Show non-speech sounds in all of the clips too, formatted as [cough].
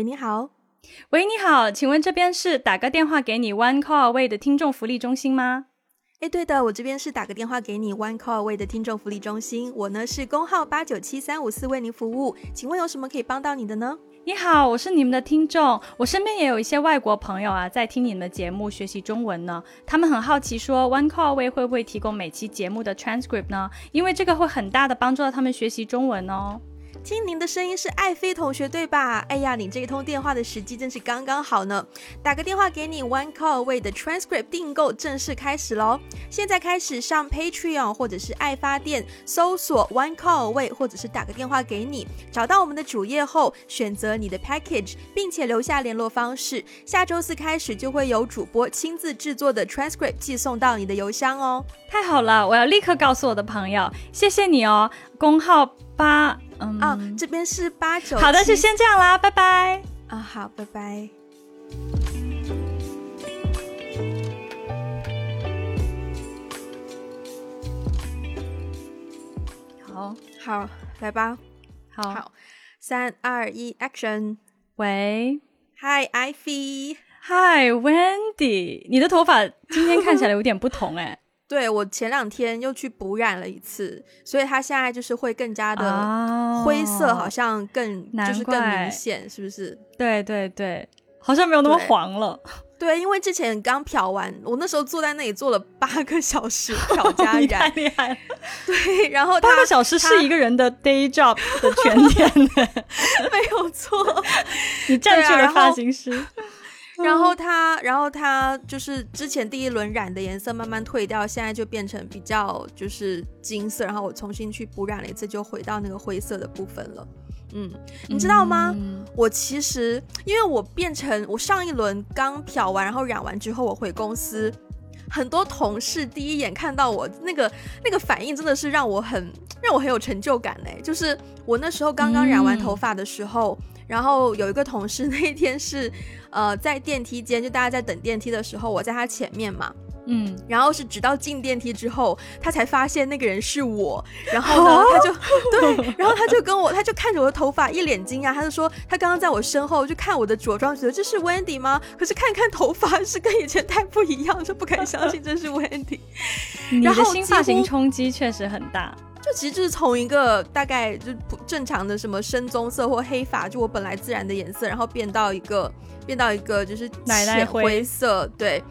喂，你好。喂，你好，请问这边是打个电话给你 One Call Away 的听众福利中心吗？哎，对的，我这边是打个电话给你 One Call Away 的听众福利中心，我呢是工号八九七三五四为您服务，请问有什么可以帮到你的呢？你好，我是你们的听众，我身边也有一些外国朋友啊，在听你们的节目学习中文呢。他们很好奇，说 One Call Away 会不会提供每期节目的 transcript 呢？因为这个会很大的帮助到他们学习中文哦。听您的声音是爱妃同学对吧？哎呀，你这一通电话的时机真是刚刚好呢。打个电话给你，One Call Away 的 transcript 订购正式开始喽！现在开始上 Patreon 或者是爱发电搜索 One Call Away，或者是打个电话给你，找到我们的主页后选择你的 package，并且留下联络方式。下周四开始就会有主播亲自制作的 transcript 寄送到你的邮箱哦。太好了，我要立刻告诉我的朋友，谢谢你哦。工号八。啊，这边是八九。好的，就先这样啦，拜拜。啊，好，拜拜。好，好，来吧。好，三二一，Action！喂，Hi，Ivy。Hi，Wendy。你的头发今天看起来有点不同哎。对我前两天又去补染了一次，所以它现在就是会更加的灰色，好像更就是更明显，是不是？对对对，好像没有那么黄了。[laughs] 对，因为之前刚漂完，我那时候坐在那里坐了八个小时 [laughs] 漂加染，太厉害了。对，然后八个小时是一个人的 day job 的全天 [laughs] 呢，没有错。你占据了发型师。然后它，然后它就是之前第一轮染的颜色慢慢褪掉，现在就变成比较就是金色。然后我重新去补染了一次，就回到那个灰色的部分了。嗯，你知道吗？我其实因为我变成我上一轮刚漂完，然后染完之后，我回公司，很多同事第一眼看到我那个那个反应，真的是让我很让我很有成就感嘞。就是我那时候刚刚染完头发的时候。然后有一个同事那一天是，[laughs] 呃，在电梯间，就大家在等电梯的时候，我在他前面嘛，嗯，然后是直到进电梯之后，他才发现那个人是我，[laughs] 然后呢，他就 [laughs] 对，然后他就跟我，他就看着我的头发一脸惊讶，他就说他刚刚在我身后就看我的着装，觉得这是 Wendy 吗？可是看看头发是跟以前太不一样，就不敢相信这是 Wendy。你的新发型冲击确实很大。就其实就是从一个大概就不正常的什么深棕色或黑发，就我本来自然的颜色，然后变到一个变到一个就是浅灰色，对。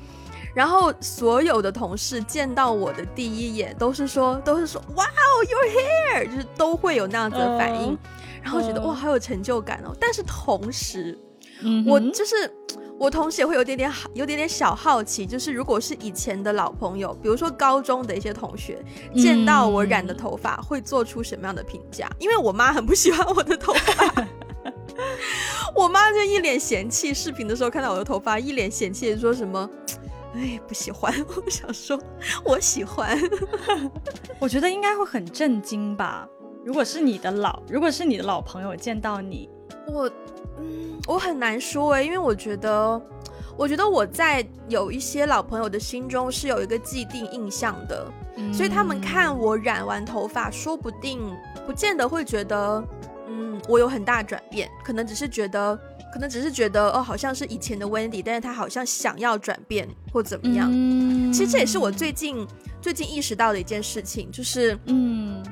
然后所有的同事见到我的第一眼都是说都是说哇哦 your hair，就是都会有那样子的反应，然后觉得哇好有成就感哦。但是同时，我就是。我同时也会有点点好，有点点小好奇，就是如果是以前的老朋友，比如说高中的一些同学，见到我染的头发，会做出什么样的评价？因为我妈很不喜欢我的头发，[laughs] 我妈就一脸嫌弃。视频的时候看到我的头发，一脸嫌弃，说什么？哎，不喜欢。我想说，我喜欢。[laughs] 我觉得应该会很震惊吧？如果是你的老，如果是你的老朋友见到你，我。嗯，我很难说哎，因为我觉得，我觉得我在有一些老朋友的心中是有一个既定印象的，所以他们看我染完头发，说不定不见得会觉得，嗯，我有很大转变，可能只是觉得，可能只是觉得，哦，好像是以前的 Wendy，但是他好像想要转变或怎么样。其实这也是我最近最近意识到的一件事情，就是，嗯，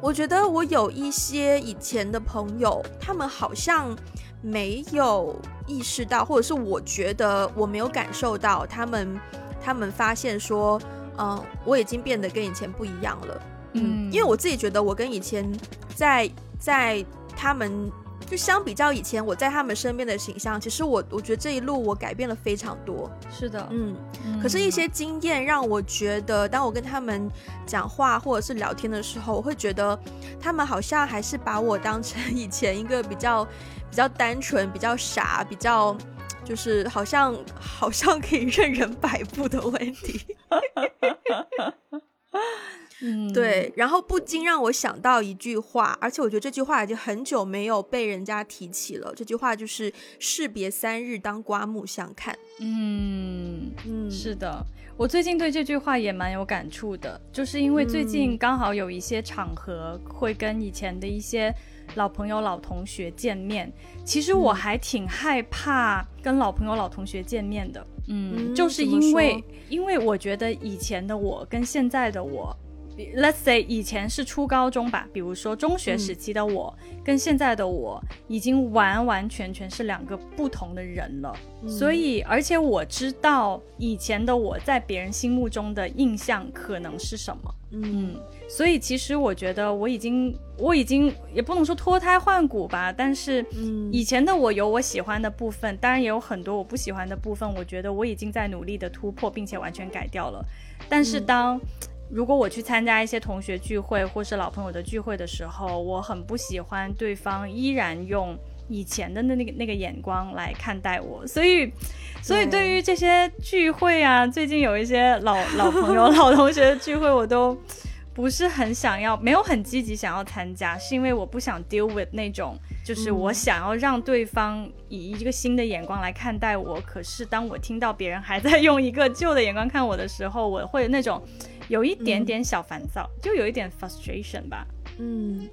我觉得我有一些以前的朋友，他们好像。没有意识到，或者是我觉得我没有感受到，他们他们发现说，嗯，我已经变得跟以前不一样了，嗯，因为我自己觉得我跟以前在在他们就相比较以前我在他们身边的形象，其实我我觉得这一路我改变了非常多，是的，嗯，可是，一些经验让我觉得，当我跟他们讲话或者是聊天的时候，我会觉得他们好像还是把我当成以前一个比较。比较单纯，比较傻，比较就是好像好像可以任人摆布的问题。[laughs] 嗯，对。然后不禁让我想到一句话，而且我觉得这句话已经很久没有被人家提起了。这句话就是“士别三日，当刮目相看”。嗯嗯，是的。我最近对这句话也蛮有感触的，就是因为最近刚好有一些场合会跟以前的一些老朋友、老同学见面。其实我还挺害怕跟老朋友、老同学见面的，嗯，就是因为因为我觉得以前的我跟现在的我。Let's say 以前是初高中吧，比如说中学时期的我，跟现在的我已经完完全全是两个不同的人了。所以，而且我知道以前的我在别人心目中的印象可能是什么。嗯，所以其实我觉得我已经，我已经也不能说脱胎换骨吧，但是以前的我有我喜欢的部分，当然也有很多我不喜欢的部分。我觉得我已经在努力的突破，并且完全改掉了。但是当如果我去参加一些同学聚会或是老朋友的聚会的时候，我很不喜欢对方依然用以前的那那个那个眼光来看待我，所以，所以对于这些聚会啊，最近有一些老老朋友、[laughs] 老同学的聚会，我都不是很想要，没有很积极想要参加，是因为我不想 deal with 那种，就是我想要让对方以一个新的眼光来看待我，可是当我听到别人还在用一个旧的眼光看我的时候，我会那种。有一点点小烦躁，就有一点 frustration 吧。嗯，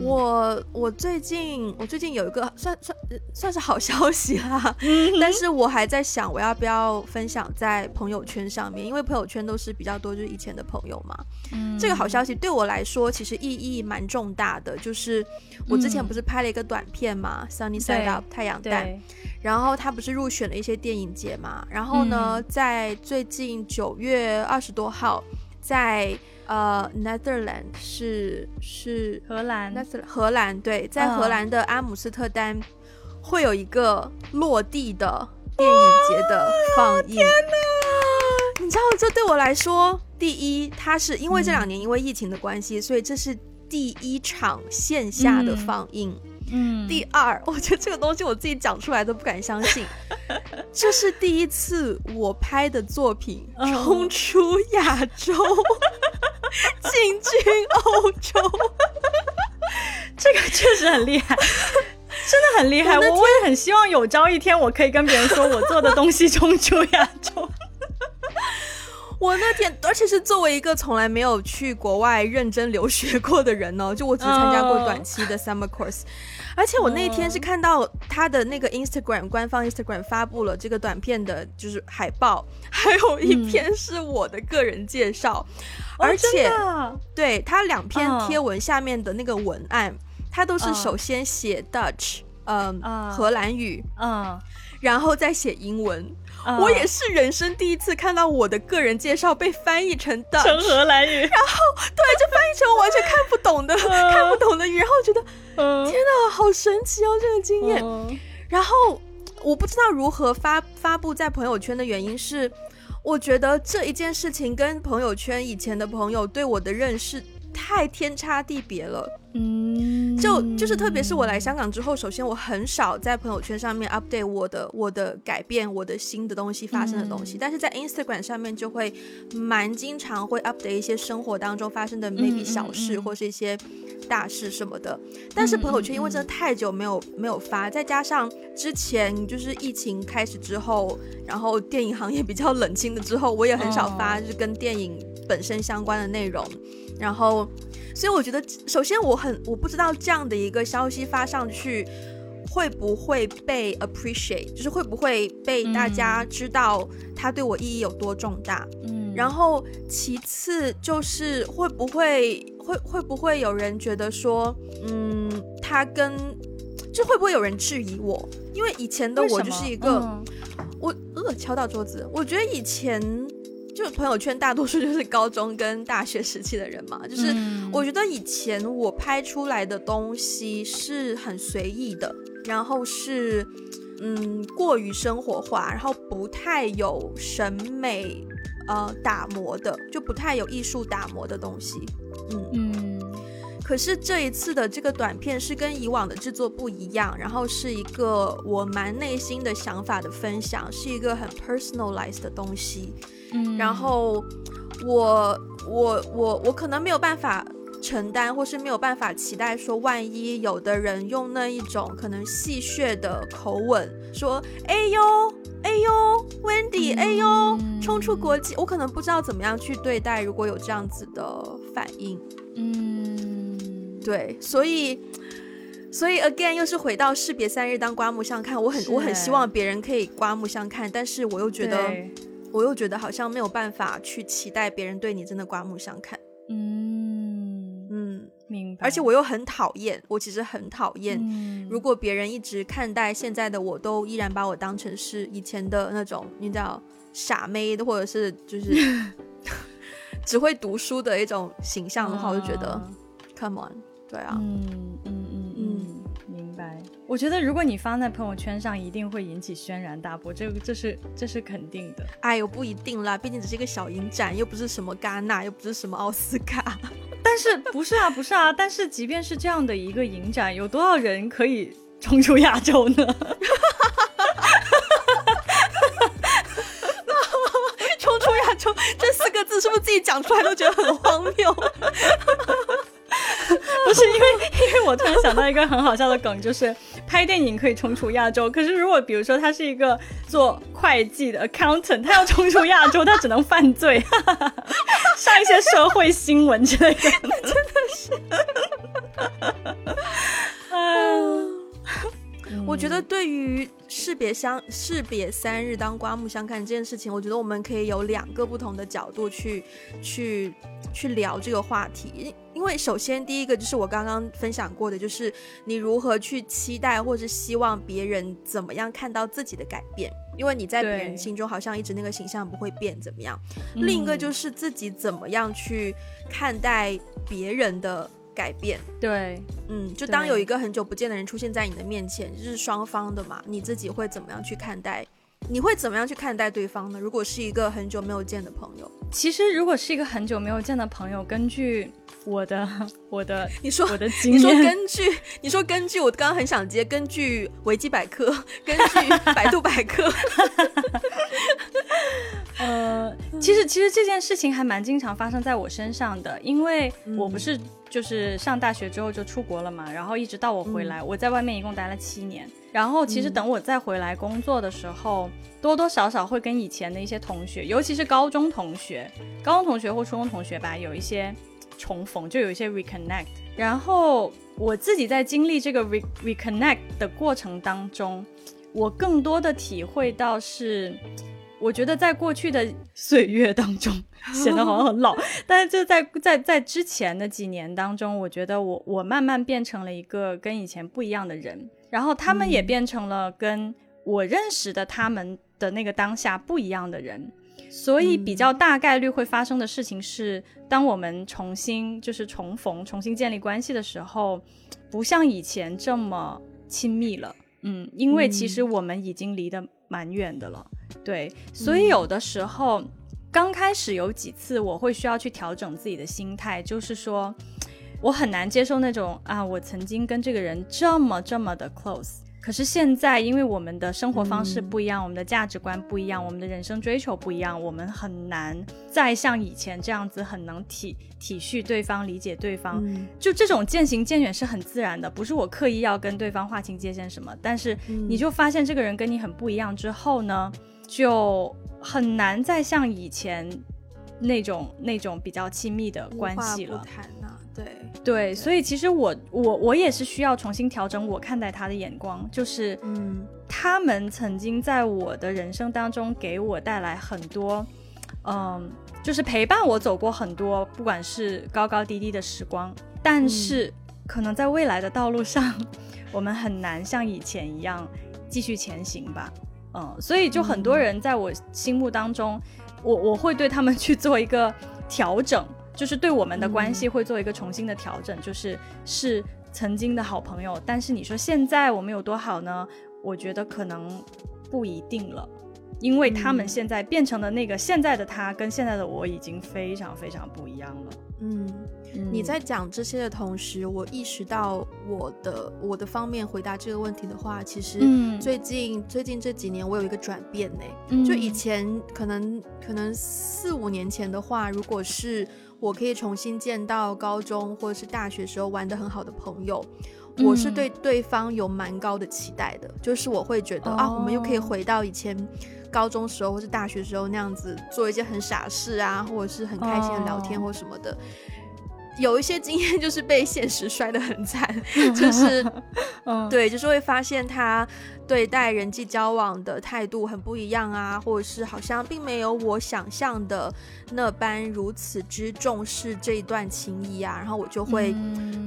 我我最近我最近有一个算算算是好消息啦，但是我还在想我要不要分享在朋友圈上面，因为朋友圈都是比较多就是以前的朋友嘛。嗯，这个好消息对我来说其实意义蛮重大的，就是我之前不是拍了一个短片嘛，Sunny Side Up 太阳蛋。然后他不是入选了一些电影节嘛？然后呢，在最近九月二十多号，在呃 Netherlands 是是荷兰，那是荷兰对，在荷兰的阿姆斯特丹会有一个落地的电影节的放映。天哪！你知道，这对我来说，第一，它是因为这两年因为疫情的关系，所以这是第一场线下的放映。嗯，第二，[laughs] 我觉得这个东西我自己讲出来都不敢相信，[laughs] 这是第一次我拍的作品冲出亚洲，进军欧洲，这个确实很厉害，真的很厉害。我我也很希望有朝一天我可以跟别人说我做的东西冲出亚洲。我那天，而且是作为一个从来没有去国外认真留学过的人呢，就我只参加过短期的 summer course。而且我那天是看到他的那个 Instagram 官方 Instagram 发布了这个短片的，就是海报，[laughs] 还有一篇是我的个人介绍，而且对他两篇贴文下面的那个文案，他都是首先写 Dutch，嗯，荷兰语，嗯，然后再写英文。我也是人生第一次看到我的个人介绍被翻译成的成荷兰语，然后对，就翻译成我完全看不懂的 [laughs] 看不懂的语，然后觉得天哪，好神奇哦，这个经验。然后我不知道如何发发布在朋友圈的原因是，我觉得这一件事情跟朋友圈以前的朋友对我的认识。太天差地别了，嗯，就就是特别是我来香港之后，首先我很少在朋友圈上面 update 我的我的改变，我的新的东西发生的东西，但是在 Instagram 上面就会蛮经常会 update 一些生活当中发生的 maybe 小事或是一些大事什么的。但是朋友圈因为真的太久没有没有发，再加上之前就是疫情开始之后，然后电影行业比较冷清了之后，我也很少发就是跟电影本身相关的内容。然后，所以我觉得，首先我很我不知道这样的一个消息发上去会不会被 appreciate，就是会不会被大家知道它对我意义有多重大。嗯，然后其次就是会不会会会不会有人觉得说，嗯，他跟就会不会有人质疑我？因为以前的我就是一个，我呃敲到桌子，我觉得以前。就朋友圈大多数就是高中跟大学时期的人嘛，就是我觉得以前我拍出来的东西是很随意的，然后是嗯过于生活化，然后不太有审美呃打磨的，就不太有艺术打磨的东西，嗯。嗯。可是这一次的这个短片是跟以往的制作不一样，然后是一个我蛮内心的想法的分享，是一个很 personalized 的东西。嗯，然后我我我我可能没有办法承担，或是没有办法期待说，万一有的人用那一种可能戏谑的口吻说：“哎呦，哎呦，Wendy，哎呦，冲出国际。”我可能不知道怎么样去对待，如果有这样子的反应。嗯，对，所以。所以 again 又是回到士别三日当刮目相看，我很我很希望别人可以刮目相看，但是我又觉得我又觉得好像没有办法去期待别人对你真的刮目相看。嗯嗯，明白。而且我又很讨厌，我其实很讨厌，如果别人一直看待现在的我都依然把我当成是以前的那种你知道傻妹的，或者是就是 [laughs] 只会读书的一种形象的话，我就觉得 come on，对啊，嗯嗯嗯嗯，明白。我觉得如果你发在朋友圈上，一定会引起轩然大波，这个这是这是肯定的。哎呦，不一定啦，毕竟只是一个小影展，又不是什么戛纳，又不是什么奥斯卡。[laughs] 但是不是啊，不是啊。但是即便是这样的一个影展，有多少人可以冲出亚洲呢？冲出亚洲这四个字，是不是自己讲出来都觉得很荒谬？[laughs] 不是因为，因为我突然想到一个很好笑的梗，就是拍电影可以冲出亚洲，可是如果比如说他是一个做会计的 accountant，他要冲出亚洲，他只能犯罪，[laughs] 上一些社会新闻之类的，真的是。[laughs] 我觉得对于士别相士别三日当刮目相看这件事情，我觉得我们可以有两个不同的角度去去去聊这个话题。因为首先第一个就是我刚刚分享过的，就是你如何去期待或是希望别人怎么样看到自己的改变，因为你在别人心中好像一直那个形象不会变怎么样。另一个就是自己怎么样去看待别人的改变。对，嗯，就当有一个很久不见的人出现在你的面前，就是双方的嘛，你自己会怎么样去看待？你会怎么样去看待对方呢？如果是一个很久没有见的朋友，其实如果是一个很久没有见的朋友，根据我的 [laughs] 我的你说我的经验，你说根据你说根据我刚刚很想接，根据维基百科，[laughs] 根据百度百科，[laughs] 呃，其实其实这件事情还蛮经常发生在我身上的，因为我不是就是上大学之后就出国了嘛，然后一直到我回来，我在外面一共待了七年。然后其实等我再回来工作的时候，多多少少会跟以前的一些同学，尤其是高中同学、高中同学或初中同学吧，有一些重逢，就有一些 reconnect。然后我自己在经历这个 re reconnect 的过程当中，我更多的体会到是，我觉得在过去的 [laughs] 岁月当中显得好像很老，[laughs] 但是就在在在之前的几年当中，我觉得我我慢慢变成了一个跟以前不一样的人。然后他们也变成了跟我认识的他们的那个当下不一样的人，所以比较大概率会发生的事情是，当我们重新就是重逢、重新建立关系的时候，不像以前这么亲密了。嗯，因为其实我们已经离得蛮远的了。对，所以有的时候刚开始有几次我会需要去调整自己的心态，就是说。我很难接受那种啊，我曾经跟这个人这么这么的 close，可是现在因为我们的生活方式不一样，我们的价值观不一样，我们的人生追求不一样，我们很难再像以前这样子很能体体恤对方、理解对方。就这种渐行渐远是很自然的，不是我刻意要跟对方划清界限什么。但是你就发现这个人跟你很不一样之后呢，就很难再像以前那种那种比较亲密的关系了。对对，所以其实我我我也是需要重新调整我看待他的眼光，就是嗯，他们曾经在我的人生当中给我带来很多，嗯，就是陪伴我走过很多，不管是高高低低的时光，但是可能在未来的道路上，[laughs] 我们很难像以前一样继续前行吧，嗯，所以就很多人在我心目当中，我我会对他们去做一个调整。就是对我们的关系会做一个重新的调整，就是是曾经的好朋友，但是你说现在我们有多好呢？我觉得可能不一定了，因为他们现在变成的那个现在的他跟现在的我已经非常非常不一样了。嗯，你在讲这些的同时，我意识到我的我的方面回答这个问题的话，其实最近最近这几年我有一个转变呢，就以前可能可能四五年前的话，如果是我可以重新见到高中或者是大学时候玩的很好的朋友，我是对对方有蛮高的期待的，就是我会觉得啊，我们又可以回到以前高中时候或是大学时候那样子做一些很傻事啊，或者是很开心的聊天或什么的。有一些经验就是被现实摔得很惨，[laughs] 就是，对，就是会发现他对待人际交往的态度很不一样啊，或者是好像并没有我想象的那般如此之重视这一段情谊啊，然后我就会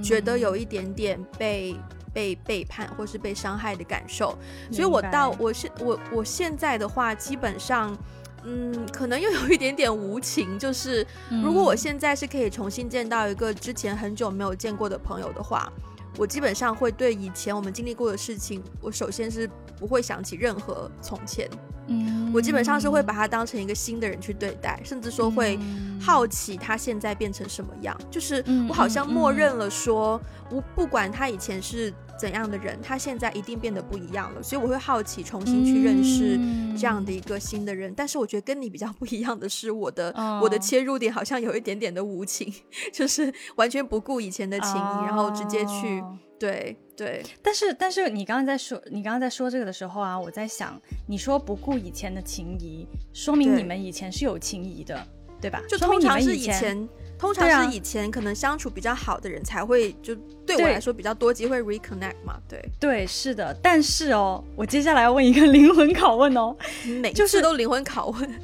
觉得有一点点被被背叛或是被伤害的感受，所以我到我现我我现在的话基本上。嗯，可能又有一点点无情。就是如果我现在是可以重新见到一个之前很久没有见过的朋友的话，我基本上会对以前我们经历过的事情，我首先是不会想起任何从前。嗯，我基本上是会把他当成一个新的人去对待，甚至说会好奇他现在变成什么样。就是我好像默认了说，我不管他以前是。怎样的人，他现在一定变得不一样了，所以我会好奇重新去认识这样的一个新的人。但是我觉得跟你比较不一样的是，我的我的切入点好像有一点点的无情，就是完全不顾以前的情谊，然后直接去对对。但是但是你刚刚在说你刚刚在说这个的时候啊，我在想，你说不顾以前的情谊，说明你们以前是有情谊的，对吧？就通常是以前。通常是以前可能相处比较好的人才会，就对我来说比较多机会 reconnect 嘛。对对，是的。但是哦，我接下来要问一个灵魂拷问哦，每次都灵魂拷问。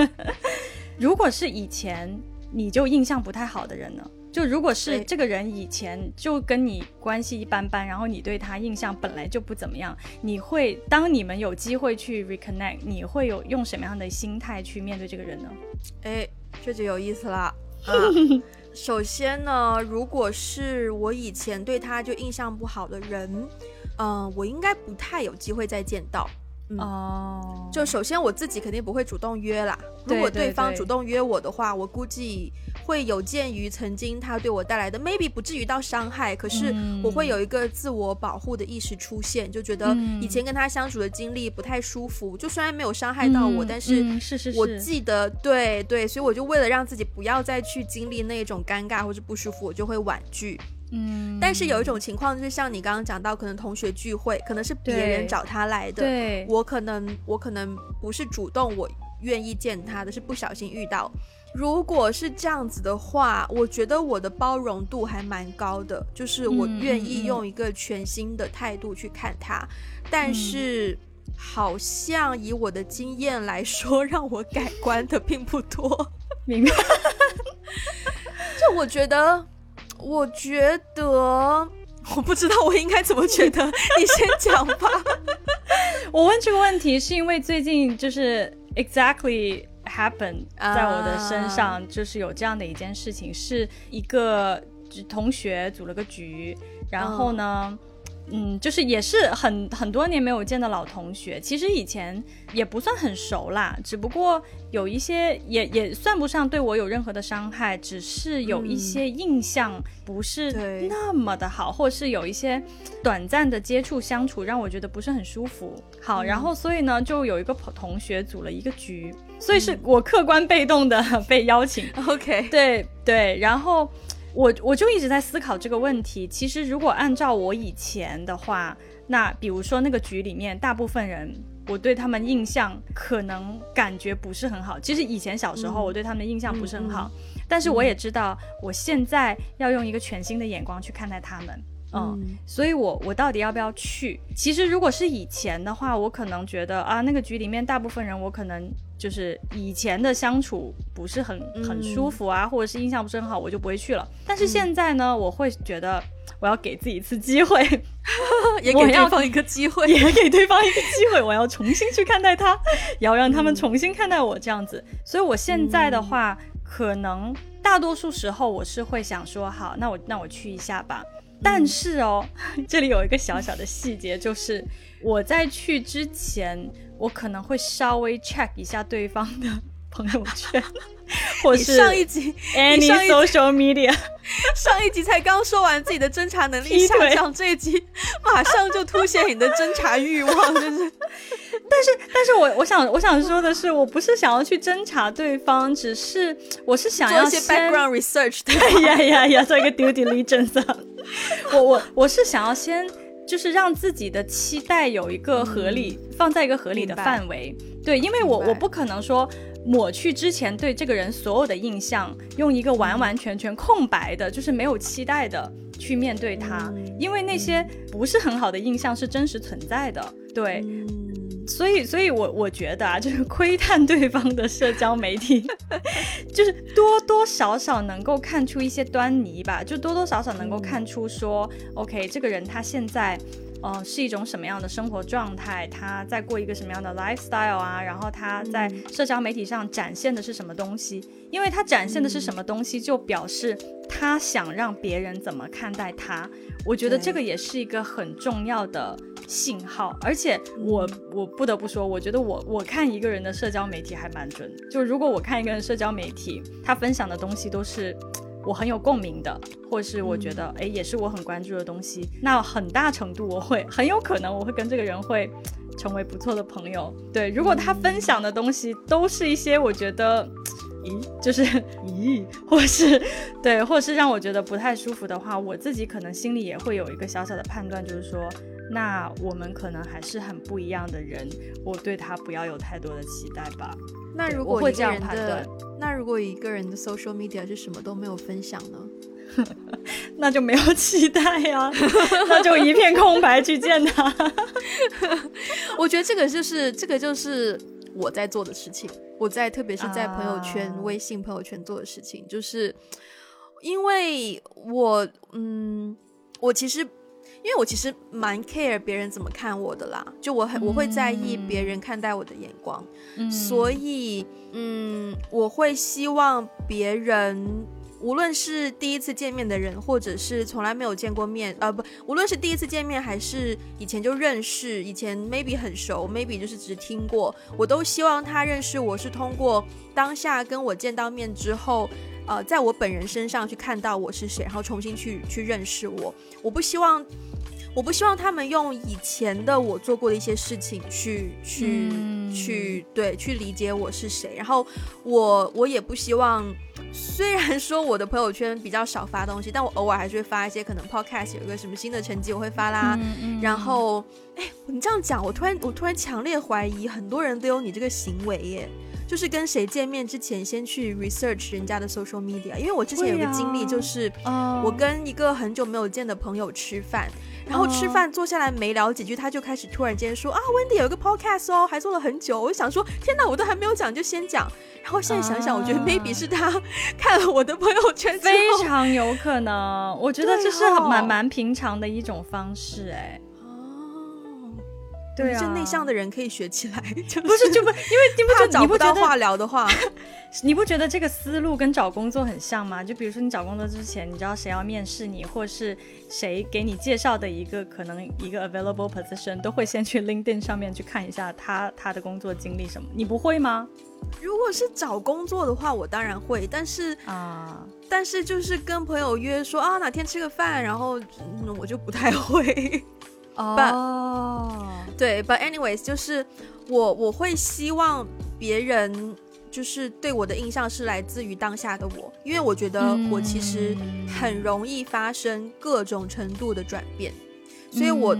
[laughs] 如果是以前你就印象不太好的人呢？就如果是这个人以前就跟你关系一般般，然后你对他印象本来就不怎么样，你会当你们有机会去 reconnect，你会有用什么样的心态去面对这个人呢？哎，这就有意思了。首先呢，如果是我以前对他就印象不好的人，嗯，我应该不太有机会再见到。哦，就首先我自己肯定不会主动约啦。如果对方主动约我的话，我估计会有鉴于曾经他对我带来的 maybe 不至于到伤害，可是我会有一个自我保护的意识出现，就觉得以前跟他相处的经历不太舒服。就虽然没有伤害到我，但是是是我记得对对，所以我就为了让自己不要再去经历那种尴尬或者不舒服，我就会婉拒。嗯，但是有一种情况，就是像你刚刚讲到，可能同学聚会，可能是别人找他来的，对，我可能我可能不是主动，我愿意见他的是不小心遇到。如果是这样子的话，我觉得我的包容度还蛮高的，就是我愿意用一个全新的态度去看他。但是好像以我的经验来说，让我改观的并不多。明白？[laughs] 就我觉得。我觉得，[laughs] 我不知道我应该怎么觉得，[laughs] 你先讲吧。[laughs] 我问这个问题是因为最近就是 exactly happen 在我的身上，就是有这样的一件事情，是一个同学组了个局，然后呢。嗯，就是也是很很多年没有见的老同学，其实以前也不算很熟啦，只不过有一些也也算不上对我有任何的伤害，只是有一些印象不是那么的好，或是有一些短暂的接触相处让我觉得不是很舒服。好，然后所以呢，就有一个同学组了一个局，所以是我客观被动的 [laughs] 被邀请。OK，对对，然后。我我就一直在思考这个问题。其实，如果按照我以前的话，那比如说那个局里面，大部分人我对他们印象可能感觉不是很好。其实以前小时候我对他们的印象不是很好，但是我也知道我现在要用一个全新的眼光去看待他们。嗯，所以我我到底要不要去？其实如果是以前的话，我可能觉得啊，那个局里面大部分人我可能。就是以前的相处不是很很舒服啊，或者是印象不是很好，我就不会去了。但是现在呢，我会觉得我要给自己一次机会，[laughs] 也给对方一个机会，也给对方一个机会，我要重新去看待他，也要让他们重新看待我这样子。所以我现在的话，可能大多数时候我是会想说，好，那我那我去一下吧。但是哦，[laughs] 这里有一个小小的细节，就是我在去之前。我可能会稍微 check 一下对方的朋友圈，[laughs] 或是上一集 any social media。[laughs] 上一集才刚说完自己的侦查能力下降，这一集马上就凸显你的侦查欲望，就是 [laughs] 但是，但是我我想我想说的是，我不是想要去侦查对方，只是我是想要做一些 background research。对呀呀呀，做一个 due diligence。我我我是想要先就是让自己的期待有一个合理，放在一个合理的范围。对，因为我我不可能说抹去之前对这个人所有的印象，用一个完完全全空白的，就是没有期待的去面对他，因为那些不是很好的印象是真实存在的。对。所以，所以我我觉得啊，就是窥探对方的社交媒体，[laughs] 就是多多少少能够看出一些端倪吧，就多多少少能够看出说，OK，这个人他现在，呃，是一种什么样的生活状态，他在过一个什么样的 lifestyle 啊，然后他在社交媒体上展现的是什么东西，因为他展现的是什么东西，就表示他想让别人怎么看待他，我觉得这个也是一个很重要的。信号，而且我我不得不说，我觉得我我看一个人的社交媒体还蛮准。就如果我看一个人社交媒体，他分享的东西都是我很有共鸣的，或是我觉得哎也是我很关注的东西，那很大程度我会很有可能我会跟这个人会成为不错的朋友。对，如果他分享的东西都是一些我觉得咦就是 [laughs] 咦，或是对，或是让我觉得不太舒服的话，我自己可能心里也会有一个小小的判断，就是说。那我们可能还是很不一样的人，我对他不要有太多的期待吧。那如果会这样判断，那如果一个人的 social media 是什么都没有分享呢？[laughs] 那就没有期待呀，[laughs] 那就一片空白去见他。[laughs] 我觉得这个就是这个就是我在做的事情，我在特别是在朋友圈、微信朋友圈做的事情，就是因为我嗯，我其实。因为我其实蛮 care 别人怎么看我的啦，就我很我会在意别人看待我的眼光，所以嗯，我会希望别人无论是第一次见面的人，或者是从来没有见过面，呃不，无论是第一次见面还是以前就认识，以前 maybe 很熟，maybe 就是只听过，我都希望他认识我是通过当下跟我见到面之后。呃，在我本人身上去看到我是谁，然后重新去去认识我。我不希望，我不希望他们用以前的我做过的一些事情去去去对去理解我是谁。然后我我也不希望，虽然说我的朋友圈比较少发东西，但我偶尔还是会发一些可能 podcast 有一个什么新的成绩我会发啦。然后，哎，你这样讲，我突然我突然强烈怀疑很多人都有你这个行为耶。就是跟谁见面之前，先去 research 人家的 social media，因为我之前有个经历，就是我跟一个很久没有见的朋友吃饭，然后吃饭坐下来没聊几句，他就开始突然间说啊，Wendy 有一个 podcast 哦，还做了很久。我就想说，天哪，我都还没有讲就先讲。然后现在想想，我觉得 maybe 是他 [laughs] 看了我的朋友圈，非常有可能。我觉得这是蛮蛮平常的一种方式，哎。对啊，内向的人可以学起来，[laughs] 就不是就不，因为你不觉得找不到话聊的话，[laughs] 你不觉得这个思路跟找工作很像吗？就比如说你找工作之前，你知道谁要面试你，或是谁给你介绍的一个可能一个 available position，都会先去 LinkedIn 上面去看一下他他的工作经历什么。你不会吗？如果是找工作的话，我当然会，但是啊，但是就是跟朋友约说啊哪天吃个饭，然后我就不太会。哦，对，But anyways，就是我我会希望别人就是对我的印象是来自于当下的我，因为我觉得我其实很容易发生各种程度的转变，所以我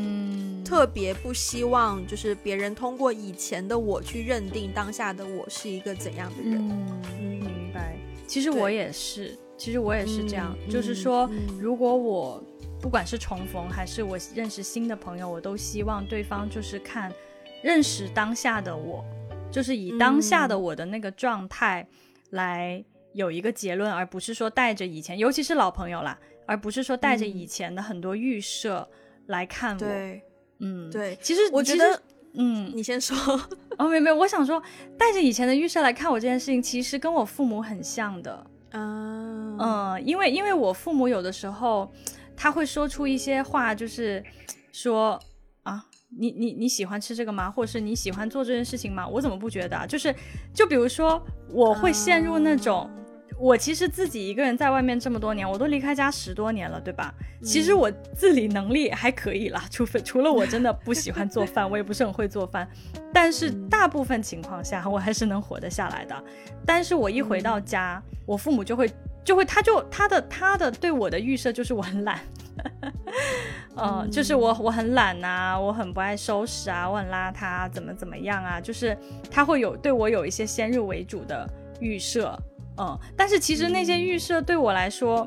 特别不希望就是别人通过以前的我去认定当下的我是一个怎样的人。嗯，明白。其实我也是，其实我也是这样，就是说，如果我。不管是重逢还是我认识新的朋友，我都希望对方就是看认识当下的我，就是以当下的我的那个状态来有一个结论，而不是说带着以前，尤其是老朋友啦，而不是说带着以前的很多预设来看我。对，嗯，对。其实我觉得，嗯，你先说。[laughs] 哦，没有没有，我想说，带着以前的预设来看我这件事情，其实跟我父母很像的。啊，嗯，因为因为我父母有的时候。他会说出一些话，就是说啊，你你你喜欢吃这个吗？或者是你喜欢做这件事情吗？我怎么不觉得？就是就比如说，我会陷入那种我其实自己一个人在外面这么多年，我都离开家十多年了，对吧？其实我自理能力还可以啦，除非除了我真的不喜欢做饭，[laughs] 我也不是很会做饭。但是大部分情况下，我还是能活得下来的。但是我一回到家，我父母就会就会，他就他的他的对我的预设就是我很懒，嗯，就是我我很懒呐，我很不爱收拾啊，我很邋遢，怎么怎么样啊？就是他会有对我有一些先入为主的预设。嗯，但是其实那些预设对我来说，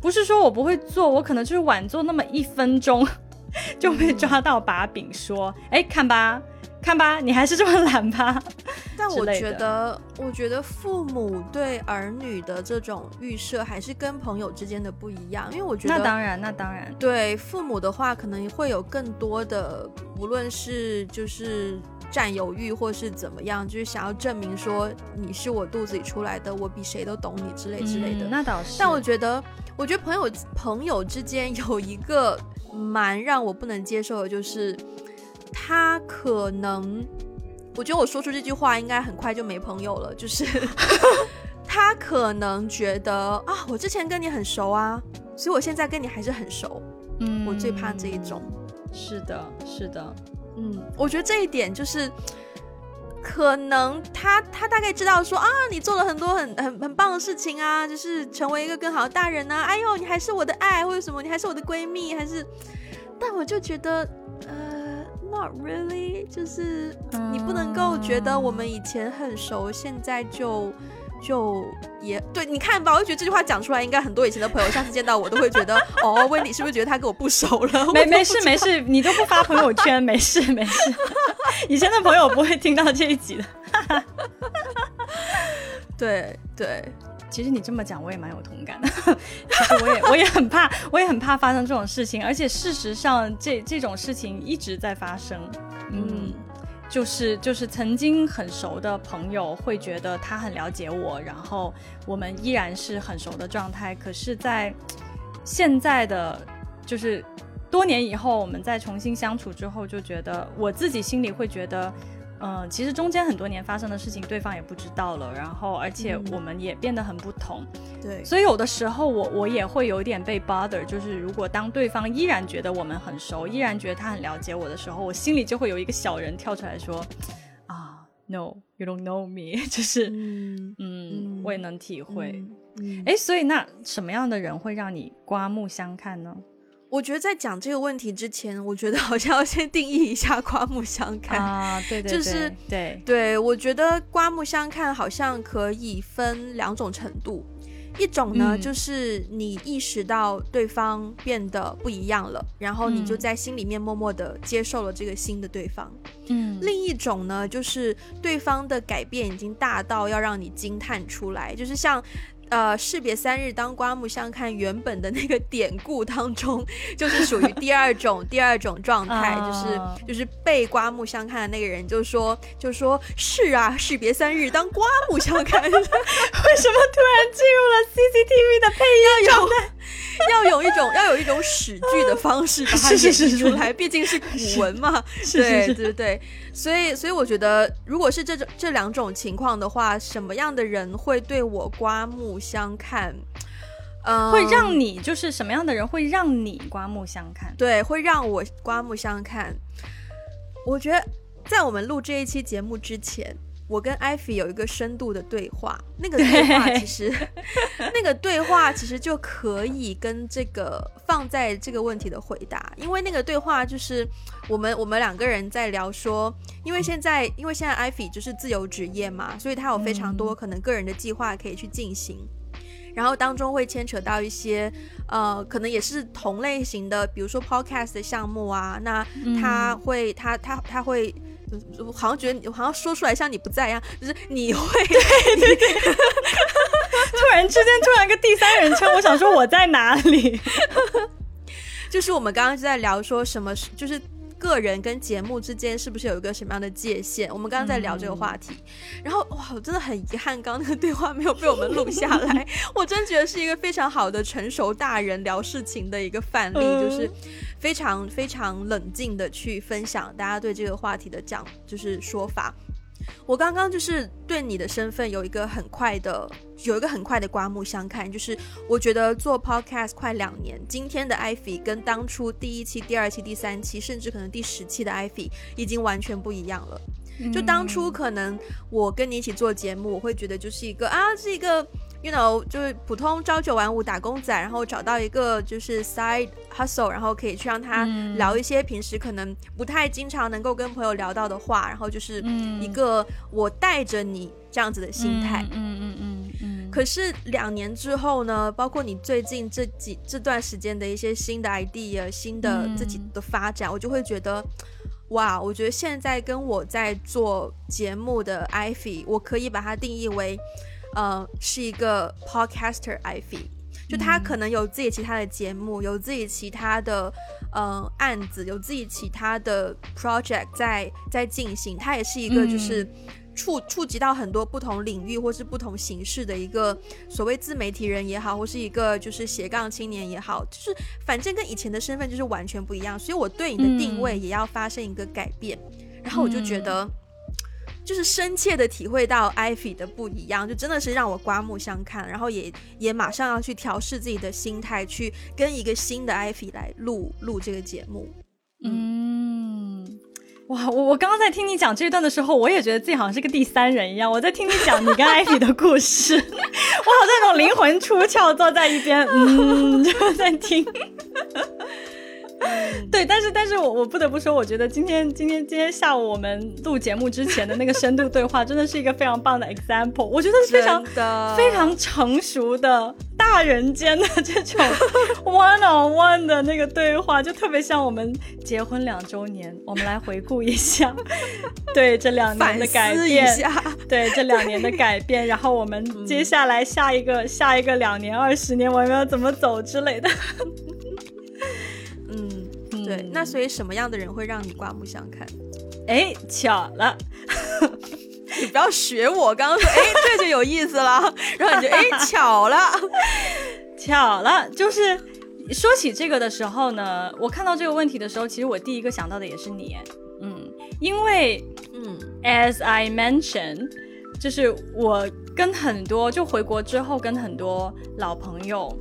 不是说我不会做，我可能就是晚做那么一分钟，[laughs] 就被抓到把柄，说，哎，看吧，看吧，你还是这么懒吧。[laughs] 但我觉得，我觉得父母对儿女的这种预设，还是跟朋友之间的不一样，因为我觉得，那当然，那当然，对父母的话，可能会有更多的，无论是就是。占有欲，或是怎么样，就是想要证明说你是我肚子里出来的，我比谁都懂你之类之类的。那倒是。但我觉得，我觉得朋友朋友之间有一个蛮让我不能接受的，就是他可能，我觉得我说出这句话应该很快就没朋友了。就是 [laughs] 他可能觉得啊，我之前跟你很熟啊，所以我现在跟你还是很熟。嗯，我最怕这一种。是的，是的。嗯，我觉得这一点就是，可能他他大概知道说啊，你做了很多很很很棒的事情啊，就是成为一个更好的大人啊。哎呦，你还是我的爱，或者什么，你还是我的闺蜜，还是，但我就觉得，呃，not really，就是你不能够觉得我们以前很熟，现在就。就也对，你看吧，我就觉得这句话讲出来，应该很多以前的朋友下次见到我都会觉得，[laughs] 哦，温迪是不是觉得他跟我不熟了？没没事没事，你都不发朋友圈，没事没事，[laughs] 以前的朋友不会听到这一集的。对 [laughs] 对，其实你这么讲，我也蛮有同感的。[laughs] 其实我也我也很怕，我也很怕发生这种事情，而且事实上，这这种事情一直在发生。嗯。就是就是曾经很熟的朋友会觉得他很了解我，然后我们依然是很熟的状态。可是，在现在的就是多年以后，我们再重新相处之后，就觉得我自己心里会觉得。嗯，其实中间很多年发生的事情，对方也不知道了。然后，而且我们也变得很不同。对，所以有的时候我我也会有点被 bother，就是如果当对方依然觉得我们很熟，依然觉得他很了解我的时候，我心里就会有一个小人跳出来说：“啊，no，you don't know me。[laughs] ”就是嗯嗯，我也能体会。哎，所以那什么样的人会让你刮目相看呢？我觉得在讲这个问题之前，我觉得好像要先定义一下刮目相看啊，对对，就是对对，我觉得刮目相看好像可以分两种程度，一种呢就是你意识到对方变得不一样了，然后你就在心里面默默的接受了这个新的对方，嗯，另一种呢就是对方的改变已经大到要让你惊叹出来，就是像。呃，士别三日，当刮目相看。原本的那个典故当中，就是属于第二种第二种状态，就是就是被刮目相看的那个人，就说就说是啊，士别三日，当刮目相看。[laughs] 为什么突然进入了 CCTV 的配音状态？[laughs] 要有一种要有一种史剧的方式把它演绎出来，毕竟是古文嘛。对对对，所以所以我觉得，如果是这种这两种情况的话，什么样的人会对我刮目相看？嗯，会让你就是什么样的人会让你刮目相看？对，会让我刮目相看。我觉得在我们录这一期节目之前。我跟艾菲有一个深度的对话，那个对话其实，[laughs] 那个对话其实就可以跟这个放在这个问题的回答，因为那个对话就是我们我们两个人在聊说，因为现在因为现在艾菲就是自由职业嘛，所以他有非常多可能个人的计划可以去进行，然后当中会牵扯到一些呃，可能也是同类型的，比如说 podcast 的项目啊，那他会他他他会。我好像觉得你好像说出来像你不在一样，就是你会对对对，[laughs] 突然之间突然个第三人称，我想说我在哪里？[laughs] 就是我们刚刚就在聊说什么，就是。个人跟节目之间是不是有一个什么样的界限？我们刚刚在聊这个话题，然后哇，我真的很遗憾，刚刚那个对话没有被我们录下来。[laughs] 我真觉得是一个非常好的成熟大人聊事情的一个范例，就是非常非常冷静的去分享大家对这个话题的讲，就是说法。我刚刚就是对你的身份有一个很快的，有一个很快的刮目相看，就是我觉得做 podcast 快两年，今天的 Ivy 跟当初第一期、第二期、第三期，甚至可能第十期的 Ivy 已经完全不一样了。就当初可能我跟你一起做节目，我会觉得就是一个啊，是一个。You know，就是普通朝九晚五打工仔，然后找到一个就是 side hustle，然后可以去让他聊一些平时可能不太经常能够跟朋友聊到的话，然后就是一个我带着你这样子的心态。嗯嗯嗯嗯。可是两年之后呢，包括你最近这几这段时间的一些新的 idea、新的自己的发展，我就会觉得，哇，我觉得现在跟我在做节目的 Ivy，我可以把它定义为。呃，是一个 podcaster Ivy，就他可能有自己其他的节目，有自己其他的呃案子，有自己其他的 project 在在进行。他也是一个就是触触及到很多不同领域或是不同形式的一个所谓自媒体人也好，或是一个就是斜杠青年也好，就是反正跟以前的身份就是完全不一样。所以我对你的定位也要发生一个改变。然后我就觉得。就是深切的体会到艾菲的不一样，就真的是让我刮目相看，然后也也马上要去调试自己的心态，去跟一个新的艾菲来录录这个节目。嗯，哇，我我刚刚在听你讲这一段的时候，我也觉得自己好像是个第三人一样，我在听你讲你跟 [laughs] 艾菲的故事，我好像那种灵魂出窍，坐在一边，嗯，[laughs] 就在听。对，但是但是我我不得不说，我觉得今天今天今天下午我们录节目之前的那个深度对话，真的是一个非常棒的 example。我觉得是非常非常成熟的大人间的这种 one on one 的那个对话，就特别像我们结婚两周年，我们来回顾一下，[laughs] 对这两年的改变，对这两年的改变，然后我们接下来下一个下一个两年二十年我们要怎么走之类的。对，那所以什么样的人会让你刮目相看？哎，巧了，[laughs] 你不要学我，刚刚说，哎，这就有意思了，然后你就，哎，巧了，巧了，就是说起这个的时候呢，我看到这个问题的时候，其实我第一个想到的也是你，嗯，因为，嗯，as I mentioned，就是我跟很多就回国之后跟很多老朋友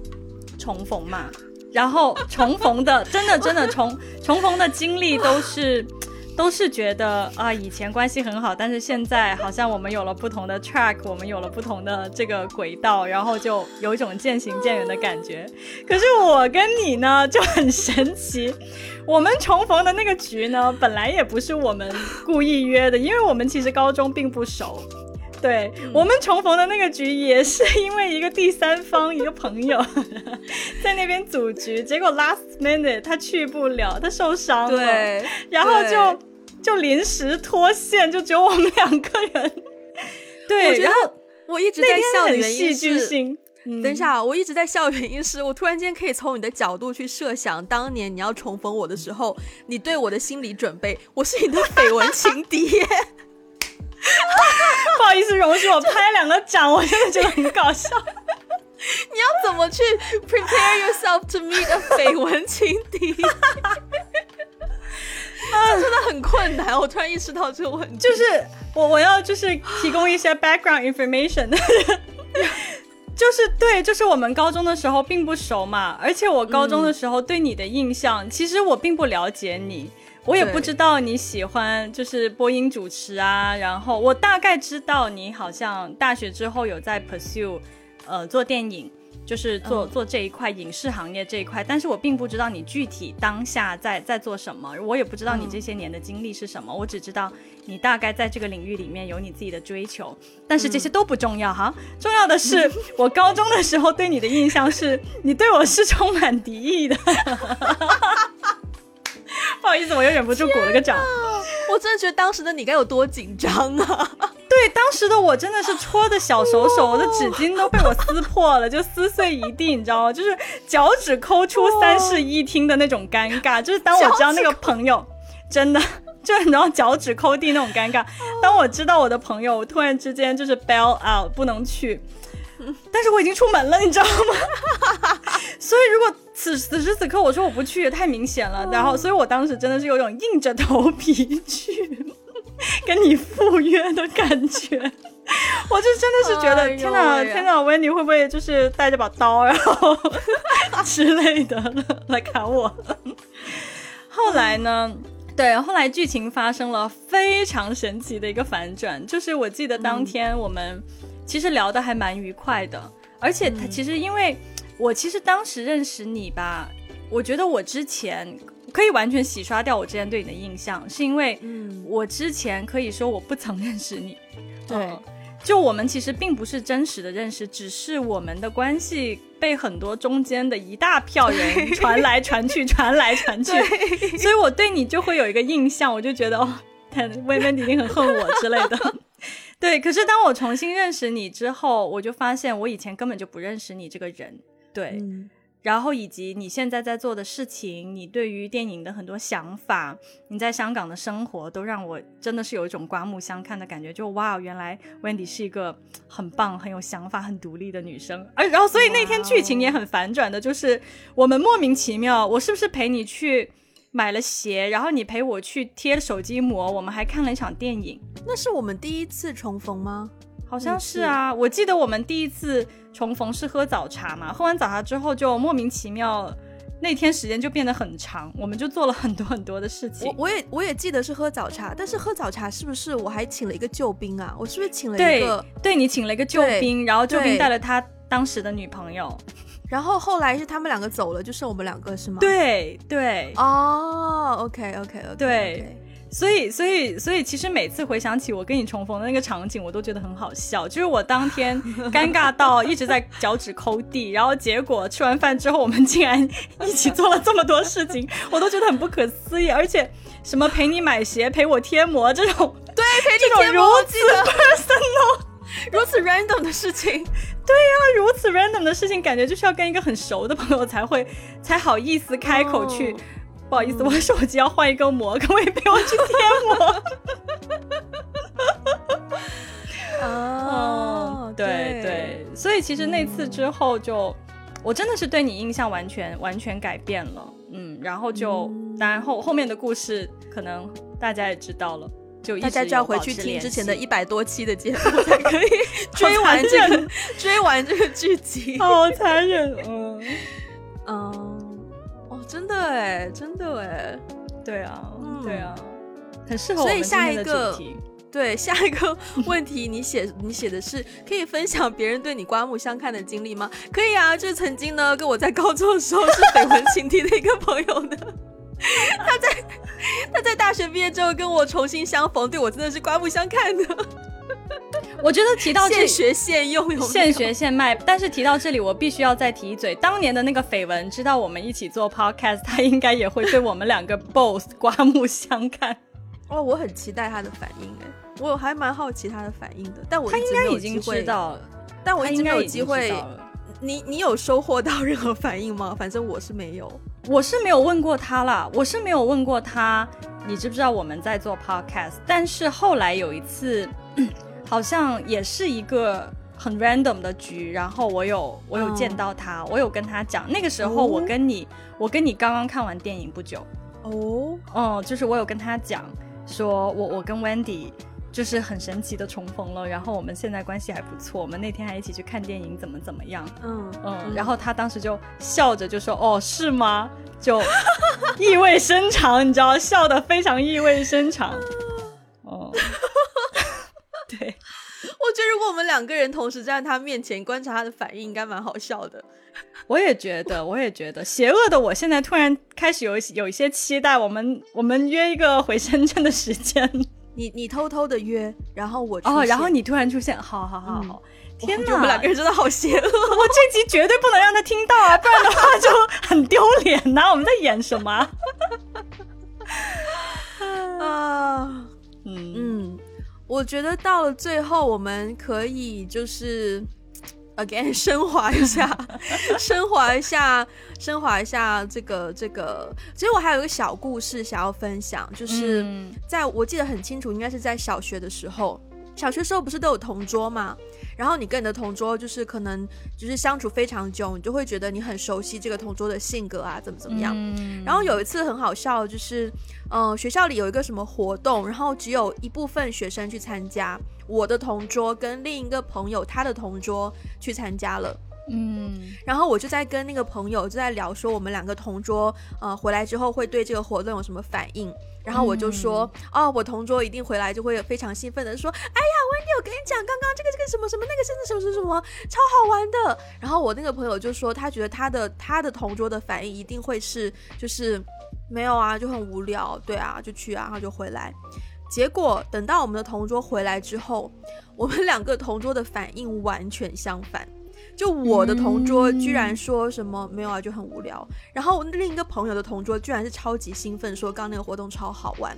重逢嘛。然后重逢的，真的真的重重逢的经历都是，[tsk] 都是觉得啊，以前关系很好，但是现在好像我们有了不同的 track，我们有了不同的这个轨道，然后就有一种渐行渐远的感觉。可是我跟你呢就很神奇，我们重逢的那个局呢，本来也不是我们故意约的，因为我们其实高中并不熟。对我们重逢的那个局，也是因为一个第三方，一个朋友 [laughs] 在那边组局，结果 last minute 他去不了，他受伤了，对，然后就就临时脱线，就只有我们两个人。[laughs] 对，然后我一直在笑的原因是，等一下，我一直在笑的原因是我突然间可以从你的角度去设想，当年你要重逢我的时候，你对我的心理准备，我是你的绯闻情敌。[laughs] 不好意思，容许我拍两个掌，我真的觉得很搞笑。你要怎么去 prepare yourself to meet a [laughs] 绯闻情敌？[laughs] 这真的很困难。我突然意识到这个问题，就是我我要就是提供一些 background information，就是对，就是我们高中的时候并不熟嘛，而且我高中的时候对你的印象，其实我并不了解你。我也不知道你喜欢就是播音主持啊，然后我大概知道你好像大学之后有在 pursue，呃，做电影，就是做做这一块影视行业这一块，但是我并不知道你具体当下在在做什么，我也不知道你这些年的经历是什么，我只知道你大概在这个领域里面有你自己的追求，但是这些都不重要哈，重要的是我高中的时候对你的印象是你对我是充满敌意的。[laughs] [laughs] 不好意思，我又忍不住鼓了个掌。我真的觉得当时的你该有多紧张啊！[laughs] 对，当时的我真的是戳的小手手，我的纸巾都被我撕破了，就撕碎一地，你知道吗？就是脚趾抠出三室一厅的那种尴尬。就是当我知道那个朋友真的，[laughs] 就你知道脚趾抠地那种尴尬。当我知道我的朋友突然之间就是 bail out 不能去。但是我已经出门了，你知道吗？[laughs] 所以如果此此时此刻我说我不去，也太明显了。然后，所以我当时真的是有种硬着头皮去。跟你赴约的感觉，我就真的是觉得，天哪，天哪，维尼会不会就是带着把刀，然后 [laughs] 之类的来砍我？[laughs] 后来呢？对，后来剧情发生了非常神奇的一个反转，就是我记得当天我们其实聊得还蛮愉快的，而且他其实因为我其实当时认识你吧，我觉得我之前。可以完全洗刷掉我之前对你的印象，是因为我之前可以说我不曾认识你。对，就我们其实并不是真实的认识，只是我们的关系被很多中间的一大票人传来传去，传来传去，[laughs] 所以我对你就会有一个印象，我就觉得哦，薇薇一定很恨我之类的。对，可是当我重新认识你之后，我就发现我以前根本就不认识你这个人。对。然后以及你现在在做的事情，你对于电影的很多想法，你在香港的生活，都让我真的是有一种刮目相看的感觉。就哇，原来 Wendy 是一个很棒、很有想法、很独立的女生。而然后，所以那天剧情也很反转的，就是我们莫名其妙，我是不是陪你去买了鞋，然后你陪我去贴了手机膜，我们还看了一场电影。那是我们第一次重逢吗？好像是啊，我记得我们第一次重逢是喝早茶嘛，喝完早茶之后就莫名其妙，那天时间就变得很长，我们就做了很多很多的事情。我我也我也记得是喝早茶，但是喝早茶是不是我还请了一个救兵啊？我是不是请了一个？对，你请了一个救兵，然后救兵带了他当时的女朋友，然后后来是他们两个走了，就剩我们两个是吗？对对哦，OK OK OK，对。所以，所以，所以，其实每次回想起我跟你重逢的那个场景，我都觉得很好笑。就是我当天 [laughs] 尴尬到一直在脚趾抠地，然后结果吃完饭之后，我们竟然一起做了这么多事情，我都觉得很不可思议。而且，什么陪你买鞋、陪我贴膜这种，对，陪你贴膜，如此 personal、[laughs] 如此 random 的事情，对呀，如此 random 的事情，感觉就是要跟一个很熟的朋友才会 [laughs] 才好意思开口去。不好意思，我手机要换一个膜，[laughs] 可不可以陪我去贴膜？[laughs] 哦，对对，所以其实那次之后，就我真的是对你印象完全完全改变了，嗯，然后就当然后后面的故事可能大家也知道了，就大家就要回去听之前的一百多期的节目才可以 [laughs] 追完这个追完这个剧集，好残忍，嗯。嗯。真的哎，真的哎，对啊，对啊，很适合。所以下一个，对下一个问题，你写你写的是可以分享别人对你刮目相看的经历吗？可以啊，就曾经呢，跟我在高中的时候是绯闻情敌的一个朋友呢，[laughs] 他在 [laughs] 他在大学毕业之后跟我重新相逢，对我真的是刮目相看的。[laughs] 我觉得提到现学现用，现学现卖。但是提到这里，我必须要再提一嘴，当年的那个绯闻，知道我们一起做 podcast，他应该也会对我们两个 boss 刮目相看。哦，我很期待他的反应，哎，我还蛮好奇他的反应的。但我他应该已经知道了，但我一直没有机会。你你有收获到任何反应吗？反正我是没有，我是没有问过他啦，我是没有问过他，你知不知道我们在做 podcast？但是后来有一次。[clears throat] 好像也是一个很 random 的局，然后我有我有见到他，我有跟他讲，那个时候我跟你我跟你刚刚看完电影不久，哦哦，就是我有跟他讲，说我我跟 Wendy 就是很神奇的重逢了，然后我们现在关系还不错，我们那天还一起去看电影，怎么怎么样，嗯嗯，然后他当时就笑着就说，哦是吗？就意味深长，你知道，笑得非常意味深长，[laughs] 哦。[laughs] 对，我觉得如果我们两个人同时站在他面前观察他的反应，应该蛮好笑的。我也觉得，我也觉得，邪恶的我现在突然开始有有一些期待。我们我们约一个回深圳的时间，你你偷偷的约，然后我哦，然后你突然出现，好好好好，天哪，我们两个人真的好邪恶。我这集绝对不能让他听到啊，不然的话就很丢脸呐。我们在演什么？[laughs] 啊，嗯嗯。我觉得到了最后，我们可以就是，again [laughs] 升华一下，[laughs] 升华一下，升华一下这个这个。其实我还有一个小故事想要分享，就是在我记得很清楚，应该是在小学的时候。小学时候不是都有同桌嘛？然后你跟你的同桌就是可能就是相处非常久，你就会觉得你很熟悉这个同桌的性格啊，怎么怎么样。然后有一次很好笑，就是嗯学校里有一个什么活动，然后只有一部分学生去参加，我的同桌跟另一个朋友他的同桌去参加了。嗯，然后我就在跟那个朋友就在聊说，我们两个同桌呃回来之后会对这个活动有什么反应。然后我就说，哦，我同桌一定回来就会非常兴奋的说，哎呀，温迪，我跟你讲，刚刚这个这个什么什么，那个甚至什么什么什么，超好玩的。然后我那个朋友就说，他觉得他的他的同桌的反应一定会是，就是没有啊，就很无聊，对啊，就去啊，然后就回来。结果等到我们的同桌回来之后，我们两个同桌的反应完全相反。就我的同桌居然说什么没有啊，就很无聊。然后另一个朋友的同桌居然是超级兴奋，说刚那个活动超好玩。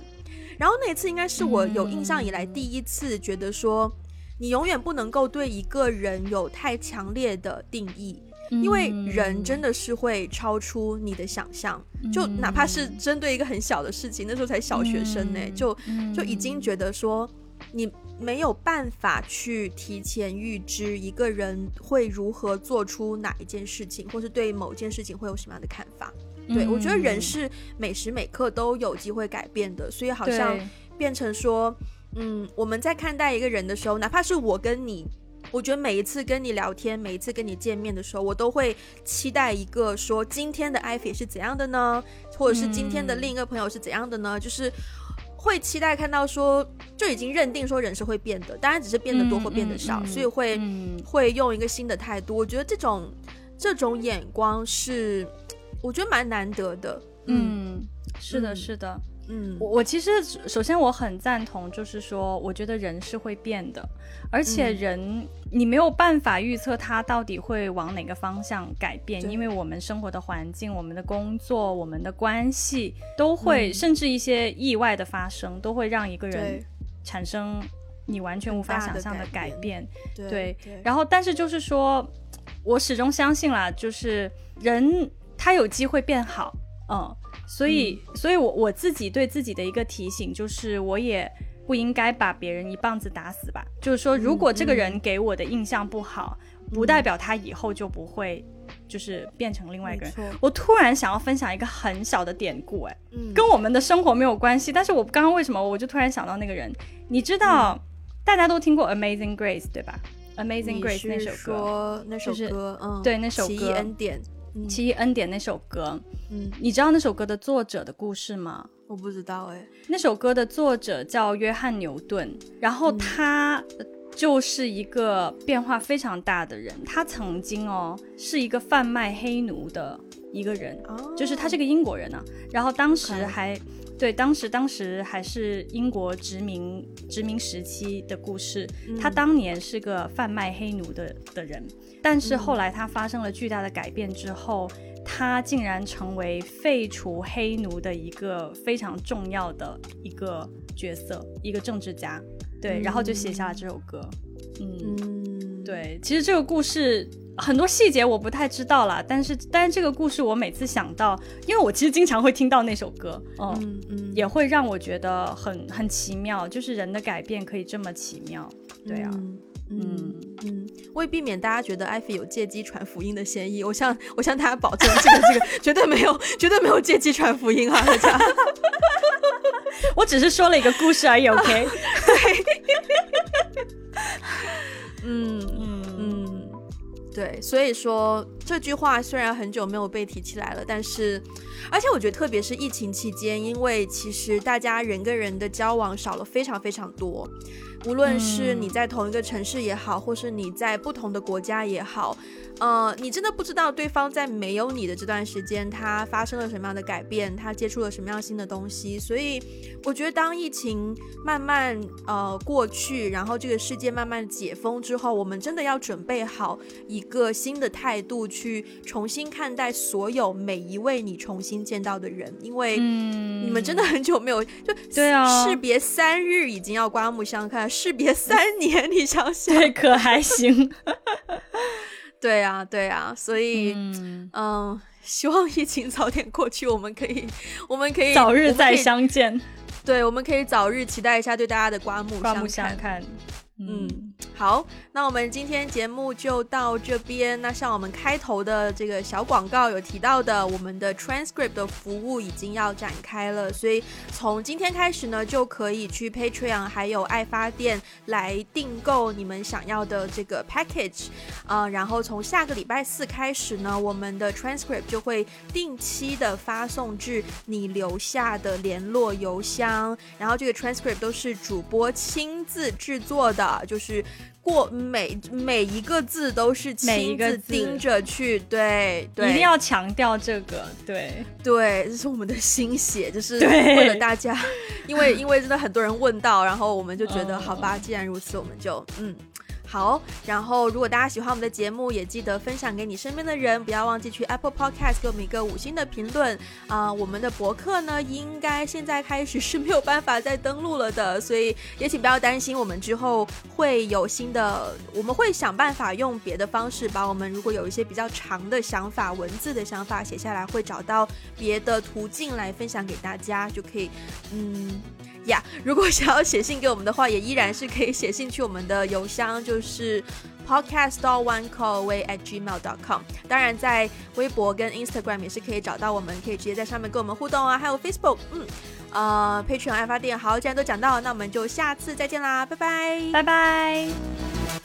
然后那一次应该是我有印象以来第一次觉得说，你永远不能够对一个人有太强烈的定义，因为人真的是会超出你的想象。就哪怕是针对一个很小的事情，那时候才小学生呢，就就已经觉得说你。没有办法去提前预知一个人会如何做出哪一件事情，或是对某件事情会有什么样的看法。对我觉得人是每时每刻都有机会改变的，所以好像变成说，嗯，我们在看待一个人的时候，哪怕是我跟你，我觉得每一次跟你聊天，每一次跟你见面的时候，我都会期待一个说今天的艾菲是怎样的呢？或者是今天的另一个朋友是怎样的呢？就是。会期待看到说，就已经认定说人是会变的，当然只是变得多或变得少，所以会会用一个新的态度。我觉得这种这种眼光是，我觉得蛮难得的。嗯，是的，是的。嗯，我我其实首先我很赞同，就是说，我觉得人是会变的，而且人你没有办法预测他到底会往哪个方向改变，因为我们生活的环境、我们的工作、我们的关系都会，甚至一些意外的发生，都会让一个人产生你完全无法想象的改变。对，然后但是就是说，我始终相信啦，就是人他有机会变好，嗯。所以，所以我我自己对自己的一个提醒就是，我也不应该把别人一棒子打死吧。就是说，如果这个人给我的印象不好，不代表他以后就不会，就是变成另外一个人。我突然想要分享一个很小的典故，哎，跟我们的生活没有关系，但是我刚刚为什么我就突然想到那个人？你知道，大家都听过《Amazing Grace》对吧？《Amazing Grace》那首歌，那首歌，嗯，对，那首歌《奇异恩典》。奇异恩典那首歌，嗯，你知道那首歌的作者的故事吗？我不知道哎。那首歌的作者叫约翰牛顿，然后他就是一个变化非常大的人。他曾经哦是一个贩卖黑奴的一个人，就是他是个英国人呢。然后当时还。对，当时当时还是英国殖民殖民时期的故事。他当年是个贩卖黑奴的的人，但是后来他发生了巨大的改变之后，他竟然成为废除黑奴的一个非常重要的一个角色，一个政治家。对，然后就写下了这首歌。嗯，对，其实这个故事。很多细节我不太知道了，但是但是这个故事我每次想到，因为我其实经常会听到那首歌，嗯嗯，也会让我觉得很很奇妙，就是人的改变可以这么奇妙，对啊，嗯嗯，为避免大家觉得艾菲有借机传福音的嫌疑，我向我向大家保证，这个这个绝对没有绝对没有借机传福音啊，大家，[laughs] 我只是说了一个故事而已，OK，[laughs] 嗯 [laughs] 嗯。对，所以说这句话虽然很久没有被提起来了，但是，而且我觉得特别是疫情期间，因为其实大家人跟人的交往少了非常非常多，无论是你在同一个城市也好，或是你在不同的国家也好。呃，你真的不知道对方在没有你的这段时间，他发生了什么样的改变，他接触了什么样新的东西。所以，我觉得当疫情慢慢呃过去，然后这个世界慢慢解封之后，我们真的要准备好一个新的态度，去重新看待所有每一位你重新见到的人，因为你们真的很久没有就对啊，士别三日已经要刮目相看，士别三年，你想想，对，可还行。[laughs] 对啊，对啊，所以，嗯，希望疫情早点过去，我们可以，我们可以早日再相见。对，我们可以早日期待一下对大家的刮目刮目相看。嗯，好，那我们今天节目就到这边。那像我们开头的这个小广告有提到的，我们的 transcript 的服务已经要展开了，所以从今天开始呢，就可以去 Patreon 还有爱发电来订购你们想要的这个 package 啊。然后从下个礼拜四开始呢，我们的 transcript 就会定期的发送至你留下的联络邮箱。然后这个 transcript 都是主播亲自制作的。就是过每每一个字都是亲自盯着去，对对，一定要强调这个，对。对，这是我们的心血，就是为了大家，[laughs] 因为因为真的很多人问到，然后我们就觉得好吧，既然如此，我们就嗯。好，然后如果大家喜欢我们的节目，也记得分享给你身边的人，不要忘记去 Apple Podcast 给我们一个五星的评论啊。我们的博客呢，应该现在开始是没有办法再登录了的，所以也请不要担心，我们之后会有新的，我们会想办法用别的方式把我们如果有一些比较长的想法、文字的想法写下来，会找到别的途径来分享给大家，就可以，嗯。呀，如果想要写信给我们的话，也依然是可以写信去我们的邮箱，就是 podcast one call away at gmail dot com。当然，在微博跟 Instagram 也是可以找到我们，可以直接在上面跟我们互动啊。还有 Facebook，嗯，呃，Patreon 爱发电，好，既然都讲到，那我们就下次再见啦，拜拜，拜拜。